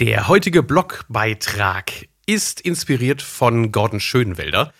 Der heutige Blogbeitrag ist inspiriert von Gordon Schönwelder.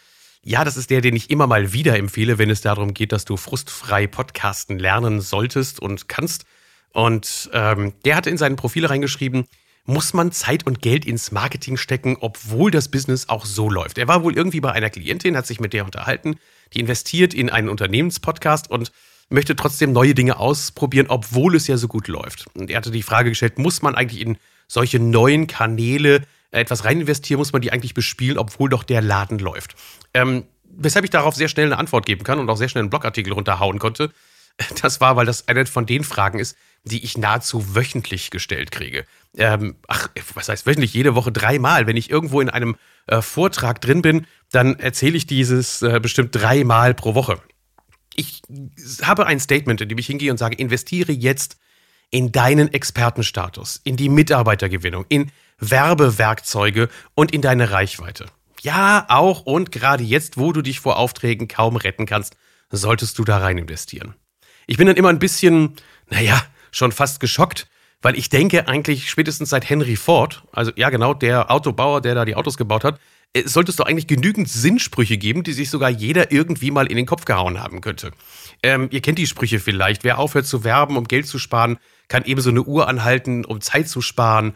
Ja, das ist der, den ich immer mal wieder empfehle, wenn es darum geht, dass du frustfrei podcasten lernen solltest und kannst. Und ähm, der hatte in seinen Profile reingeschrieben, muss man Zeit und Geld ins Marketing stecken, obwohl das Business auch so läuft. Er war wohl irgendwie bei einer Klientin, hat sich mit der unterhalten, die investiert in einen Unternehmenspodcast und möchte trotzdem neue Dinge ausprobieren, obwohl es ja so gut läuft. Und er hatte die Frage gestellt, muss man eigentlich in solche neuen Kanäle etwas rein investieren, muss man die eigentlich bespielen, obwohl doch der Laden läuft. Ähm, weshalb ich darauf sehr schnell eine Antwort geben kann und auch sehr schnell einen Blogartikel runterhauen konnte, das war, weil das eine von den Fragen ist, die ich nahezu wöchentlich gestellt kriege. Ähm, ach, was heißt wöchentlich? Jede Woche dreimal. Wenn ich irgendwo in einem äh, Vortrag drin bin, dann erzähle ich dieses äh, bestimmt dreimal pro Woche. Ich habe ein Statement, in dem ich hingehe und sage, investiere jetzt in deinen Expertenstatus, in die Mitarbeitergewinnung, in Werbewerkzeuge und in deine Reichweite. Ja, auch und gerade jetzt, wo du dich vor Aufträgen kaum retten kannst, solltest du da rein investieren. Ich bin dann immer ein bisschen, naja, schon fast geschockt, weil ich denke eigentlich spätestens seit Henry Ford, also ja genau, der Autobauer, der da die Autos gebaut hat, sollte es doch eigentlich genügend Sinnsprüche geben, die sich sogar jeder irgendwie mal in den Kopf gehauen haben könnte. Ähm, ihr kennt die Sprüche vielleicht. Wer aufhört zu werben, um Geld zu sparen, kann ebenso eine Uhr anhalten, um Zeit zu sparen.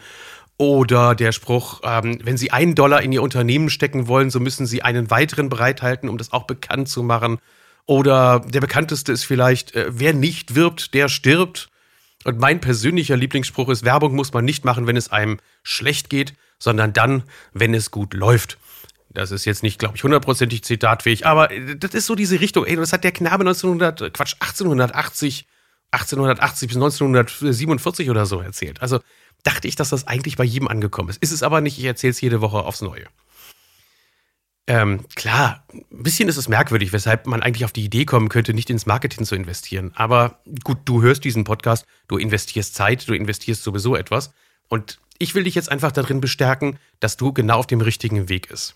Oder der Spruch, ähm, wenn Sie einen Dollar in Ihr Unternehmen stecken wollen, so müssen Sie einen weiteren bereithalten, um das auch bekannt zu machen. Oder der bekannteste ist vielleicht, äh, wer nicht wirbt, der stirbt. Und mein persönlicher Lieblingsspruch ist, Werbung muss man nicht machen, wenn es einem schlecht geht, sondern dann, wenn es gut läuft. Das ist jetzt nicht, glaube ich, hundertprozentig zitatfähig, aber äh, das ist so diese Richtung. Ey, das hat der Knabe 1900, Quatsch, 1880, 1880 bis 1947 oder so erzählt. Also dachte ich, dass das eigentlich bei jedem angekommen ist. Ist es aber nicht, ich erzähle es jede Woche aufs Neue. Ähm, klar, ein bisschen ist es merkwürdig, weshalb man eigentlich auf die Idee kommen könnte, nicht ins Marketing zu investieren. Aber gut, du hörst diesen Podcast, du investierst Zeit, du investierst sowieso etwas. Und ich will dich jetzt einfach darin bestärken, dass du genau auf dem richtigen Weg ist.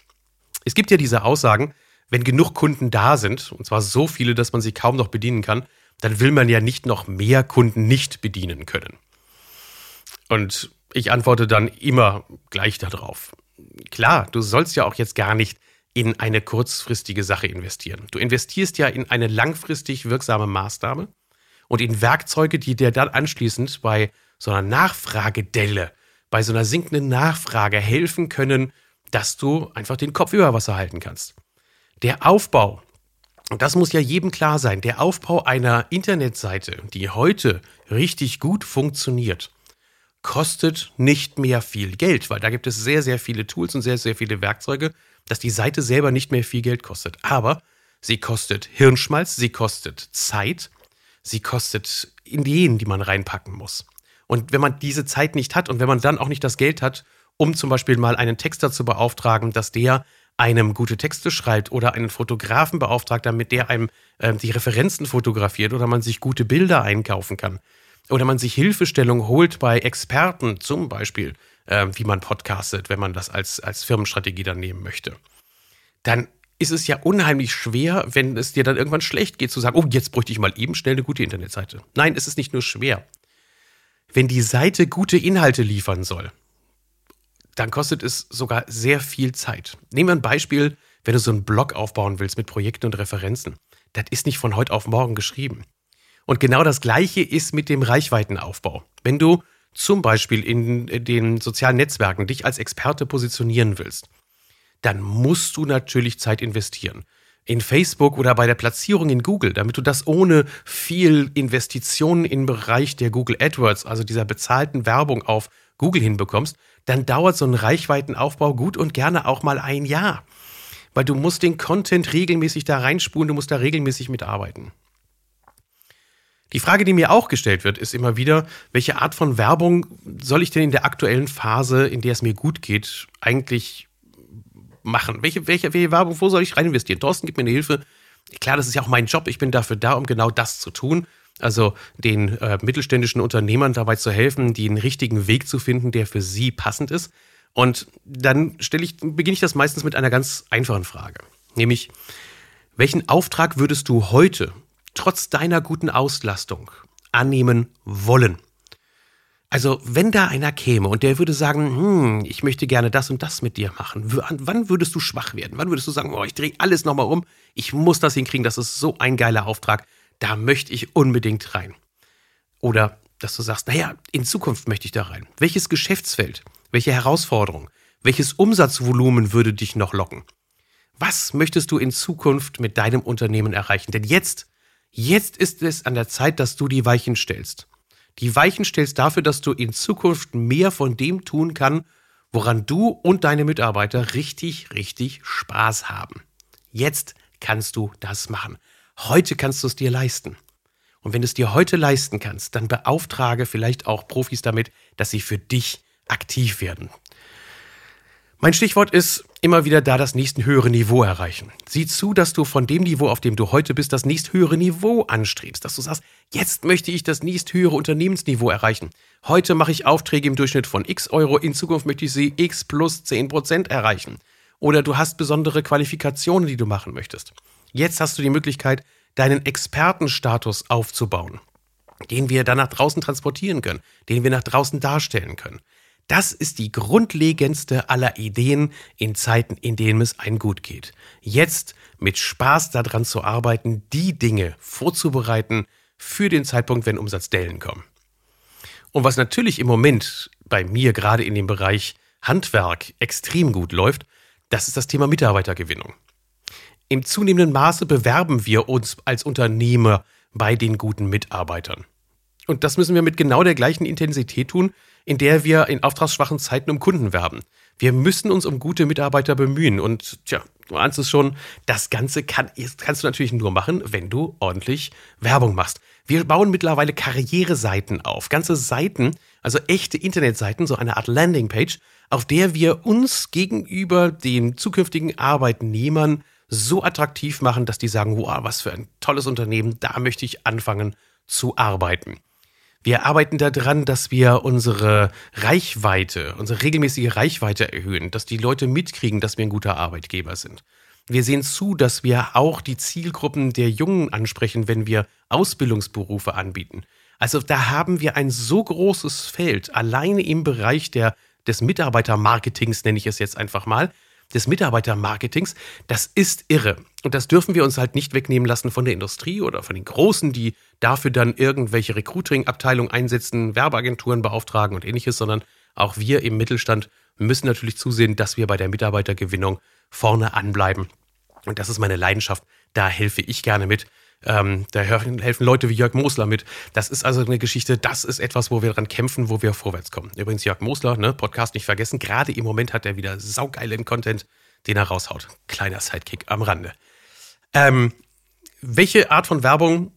Es gibt ja diese Aussagen, wenn genug Kunden da sind, und zwar so viele, dass man sie kaum noch bedienen kann, dann will man ja nicht noch mehr Kunden nicht bedienen können. Und ich antworte dann immer gleich darauf. Klar, du sollst ja auch jetzt gar nicht in eine kurzfristige Sache investieren. Du investierst ja in eine langfristig wirksame Maßnahme und in Werkzeuge, die dir dann anschließend bei so einer Nachfragedelle, bei so einer sinkenden Nachfrage helfen können, dass du einfach den Kopf über Wasser halten kannst. Der Aufbau, und das muss ja jedem klar sein, der Aufbau einer Internetseite, die heute richtig gut funktioniert, kostet nicht mehr viel Geld, weil da gibt es sehr, sehr viele Tools und sehr, sehr viele Werkzeuge, dass die Seite selber nicht mehr viel Geld kostet. Aber sie kostet Hirnschmalz, sie kostet Zeit, sie kostet Ideen, die man reinpacken muss. Und wenn man diese Zeit nicht hat und wenn man dann auch nicht das Geld hat, um zum Beispiel mal einen Texter zu beauftragen, dass der einem gute Texte schreibt oder einen Fotografen beauftragt, damit der einem äh, die Referenzen fotografiert oder man sich gute Bilder einkaufen kann, oder man sich Hilfestellung holt bei Experten, zum Beispiel, äh, wie man podcastet, wenn man das als, als Firmenstrategie dann nehmen möchte, dann ist es ja unheimlich schwer, wenn es dir dann irgendwann schlecht geht, zu sagen, oh, jetzt bräuchte ich mal eben schnell eine gute Internetseite. Nein, es ist nicht nur schwer. Wenn die Seite gute Inhalte liefern soll, dann kostet es sogar sehr viel Zeit. Nehmen wir ein Beispiel, wenn du so einen Blog aufbauen willst mit Projekten und Referenzen. Das ist nicht von heute auf morgen geschrieben. Und genau das Gleiche ist mit dem Reichweitenaufbau. Wenn du zum Beispiel in den sozialen Netzwerken dich als Experte positionieren willst, dann musst du natürlich Zeit investieren. In Facebook oder bei der Platzierung in Google, damit du das ohne viel Investitionen im Bereich der Google AdWords, also dieser bezahlten Werbung auf Google hinbekommst, dann dauert so ein Reichweitenaufbau gut und gerne auch mal ein Jahr. Weil du musst den Content regelmäßig da reinspulen, du musst da regelmäßig mitarbeiten. Die Frage, die mir auch gestellt wird, ist immer wieder, welche Art von Werbung soll ich denn in der aktuellen Phase, in der es mir gut geht, eigentlich machen? Welche, welche, welche Werbung, wo soll ich rein investieren? Thorsten, gib mir eine Hilfe. Klar, das ist ja auch mein Job. Ich bin dafür da, um genau das zu tun. Also den äh, mittelständischen Unternehmern dabei zu helfen, den richtigen Weg zu finden, der für sie passend ist. Und dann stelle ich, beginne ich das meistens mit einer ganz einfachen Frage. Nämlich, welchen Auftrag würdest du heute trotz deiner guten Auslastung annehmen wollen. Also, wenn da einer käme und der würde sagen, hm, ich möchte gerne das und das mit dir machen, wann würdest du schwach werden? Wann würdest du sagen, oh, ich drehe alles nochmal um, ich muss das hinkriegen, das ist so ein geiler Auftrag, da möchte ich unbedingt rein. Oder dass du sagst, naja, in Zukunft möchte ich da rein. Welches Geschäftsfeld, welche Herausforderung, welches Umsatzvolumen würde dich noch locken? Was möchtest du in Zukunft mit deinem Unternehmen erreichen? Denn jetzt, jetzt ist es an der Zeit, dass du die Weichen stellst die Weichen stellst dafür, dass du in Zukunft mehr von dem tun kann, woran du und deine Mitarbeiter richtig, richtig Spaß haben. Jetzt kannst du das machen. Heute kannst du es dir leisten. Und wenn du es dir heute leisten kannst, dann beauftrage vielleicht auch Profis damit, dass sie für dich aktiv werden. Mein Stichwort ist immer wieder da das nächste höhere Niveau erreichen. Sieh zu, dass du von dem Niveau, auf dem du heute bist, das nächst höhere Niveau anstrebst. Dass du sagst, jetzt möchte ich das nächst höhere Unternehmensniveau erreichen. Heute mache ich Aufträge im Durchschnitt von x Euro, in Zukunft möchte ich sie x plus 10 Prozent erreichen. Oder du hast besondere Qualifikationen, die du machen möchtest. Jetzt hast du die Möglichkeit, deinen Expertenstatus aufzubauen, den wir dann nach draußen transportieren können, den wir nach draußen darstellen können. Das ist die grundlegendste aller Ideen in Zeiten, in denen es ein gut geht. Jetzt mit Spaß daran zu arbeiten, die Dinge vorzubereiten für den Zeitpunkt, wenn Umsatzdellen kommen. Und was natürlich im Moment bei mir gerade in dem Bereich Handwerk extrem gut läuft, das ist das Thema Mitarbeitergewinnung. Im zunehmenden Maße bewerben wir uns als Unternehmer bei den guten Mitarbeitern. Und das müssen wir mit genau der gleichen Intensität tun, in der wir in auftragsschwachen Zeiten um Kunden werben. Wir müssen uns um gute Mitarbeiter bemühen. Und tja, du ahnst es schon, das Ganze kann, kannst du natürlich nur machen, wenn du ordentlich Werbung machst. Wir bauen mittlerweile Karriereseiten auf. Ganze Seiten, also echte Internetseiten, so eine Art Landingpage, auf der wir uns gegenüber den zukünftigen Arbeitnehmern so attraktiv machen, dass die sagen, wow, was für ein tolles Unternehmen, da möchte ich anfangen zu arbeiten. Wir arbeiten daran, dass wir unsere Reichweite, unsere regelmäßige Reichweite erhöhen, dass die Leute mitkriegen, dass wir ein guter Arbeitgeber sind. Wir sehen zu, dass wir auch die Zielgruppen der Jungen ansprechen, wenn wir Ausbildungsberufe anbieten. Also da haben wir ein so großes Feld, alleine im Bereich der, des Mitarbeitermarketings, nenne ich es jetzt einfach mal, des Mitarbeitermarketings, das ist irre. Und das dürfen wir uns halt nicht wegnehmen lassen von der Industrie oder von den Großen, die dafür dann irgendwelche Recruiting-Abteilungen einsetzen, Werbeagenturen beauftragen und ähnliches, sondern auch wir im Mittelstand müssen natürlich zusehen, dass wir bei der Mitarbeitergewinnung vorne anbleiben. Und das ist meine Leidenschaft. Da helfe ich gerne mit. Ähm, da helfen Leute wie Jörg Mosler mit. Das ist also eine Geschichte, das ist etwas, wo wir dran kämpfen, wo wir vorwärts kommen. Übrigens, Jörg Mosler, ne, Podcast nicht vergessen, gerade im Moment hat er wieder saugeilen Content, den er raushaut. Kleiner Sidekick am Rande. Ähm, welche Art von Werbung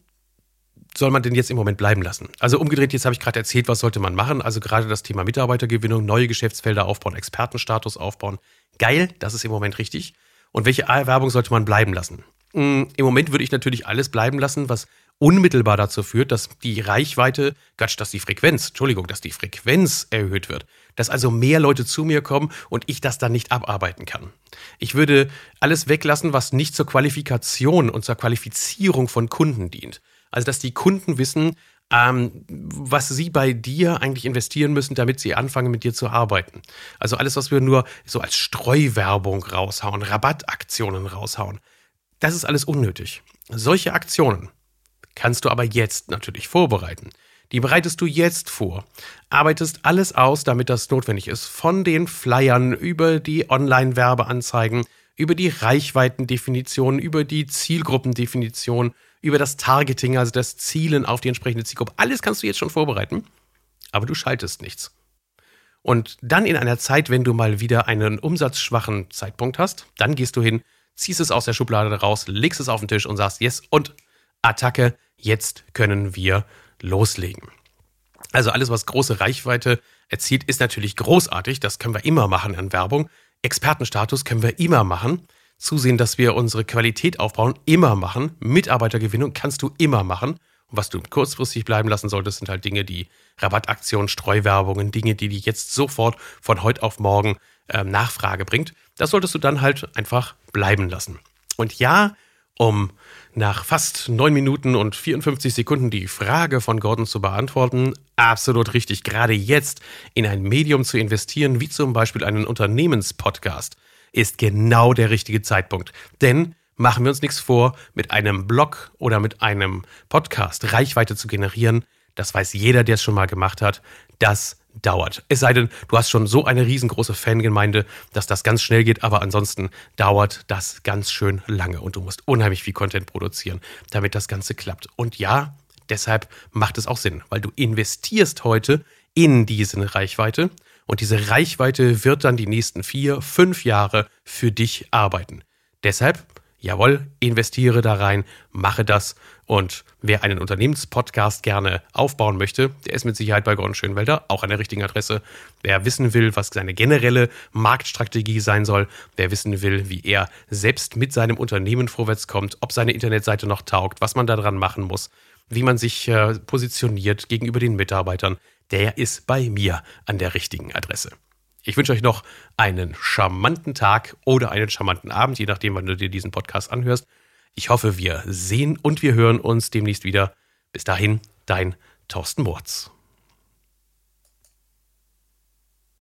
soll man denn jetzt im Moment bleiben lassen? Also umgedreht, jetzt habe ich gerade erzählt, was sollte man machen. Also gerade das Thema Mitarbeitergewinnung, neue Geschäftsfelder aufbauen, Expertenstatus aufbauen. Geil, das ist im Moment richtig. Und welche Werbung sollte man bleiben lassen? Mm, Im Moment würde ich natürlich alles bleiben lassen, was unmittelbar dazu führt, dass die Reichweite, Quatsch, dass die Frequenz, Entschuldigung, dass die Frequenz erhöht wird. Dass also mehr Leute zu mir kommen und ich das dann nicht abarbeiten kann. Ich würde alles weglassen, was nicht zur Qualifikation und zur Qualifizierung von Kunden dient. Also, dass die Kunden wissen, ähm, was sie bei dir eigentlich investieren müssen, damit sie anfangen, mit dir zu arbeiten. Also alles, was wir nur so als Streuwerbung raushauen, Rabattaktionen raushauen, das ist alles unnötig. Solche Aktionen kannst du aber jetzt natürlich vorbereiten. Die bereitest du jetzt vor. Arbeitest alles aus, damit das notwendig ist. Von den Flyern über die Online-Werbeanzeigen, über die Reichweitendefinition, über die Zielgruppendefinition, über das Targeting, also das Zielen auf die entsprechende Zielgruppe. Alles kannst du jetzt schon vorbereiten, aber du schaltest nichts. Und dann in einer Zeit, wenn du mal wieder einen umsatzschwachen Zeitpunkt hast, dann gehst du hin, ziehst es aus der Schublade raus, legst es auf den Tisch und sagst, yes, und Attacke, jetzt können wir loslegen. Also alles, was große Reichweite erzielt, ist natürlich großartig. Das können wir immer machen an Werbung. Expertenstatus können wir immer machen zusehen, dass wir unsere Qualität aufbauen, immer machen. Mitarbeitergewinnung kannst du immer machen. Und was du kurzfristig bleiben lassen solltest, sind halt Dinge, die Rabattaktionen, Streuwerbungen, Dinge, die dich jetzt sofort von heute auf morgen äh, Nachfrage bringt. Das solltest du dann halt einfach bleiben lassen. Und ja, um nach fast 9 Minuten und 54 Sekunden die Frage von Gordon zu beantworten. Absolut richtig, gerade jetzt in ein Medium zu investieren, wie zum Beispiel einen Unternehmenspodcast, ist genau der richtige Zeitpunkt. Denn machen wir uns nichts vor, mit einem Blog oder mit einem Podcast Reichweite zu generieren, das weiß jeder, der es schon mal gemacht hat, das dauert. Es sei denn, du hast schon so eine riesengroße Fangemeinde, dass das ganz schnell geht, aber ansonsten dauert das ganz schön lange und du musst unheimlich viel Content produzieren, damit das Ganze klappt. Und ja, deshalb macht es auch Sinn, weil du investierst heute in diese Reichweite und diese Reichweite wird dann die nächsten vier, fünf Jahre für dich arbeiten. Deshalb jawohl, investiere da rein, mache das. Und wer einen Unternehmenspodcast gerne aufbauen möchte, der ist mit Sicherheit bei Gordon Schönwelder auch an der richtigen Adresse. Wer wissen will, was seine generelle Marktstrategie sein soll, wer wissen will, wie er selbst mit seinem Unternehmen vorwärts kommt, ob seine Internetseite noch taugt, was man da dran machen muss, wie man sich äh, positioniert gegenüber den Mitarbeitern, der ist bei mir an der richtigen Adresse. Ich wünsche euch noch einen charmanten Tag oder einen charmanten Abend, je nachdem, wann du dir diesen Podcast anhörst. Ich hoffe, wir sehen und wir hören uns demnächst wieder. Bis dahin, dein Thorsten Murz.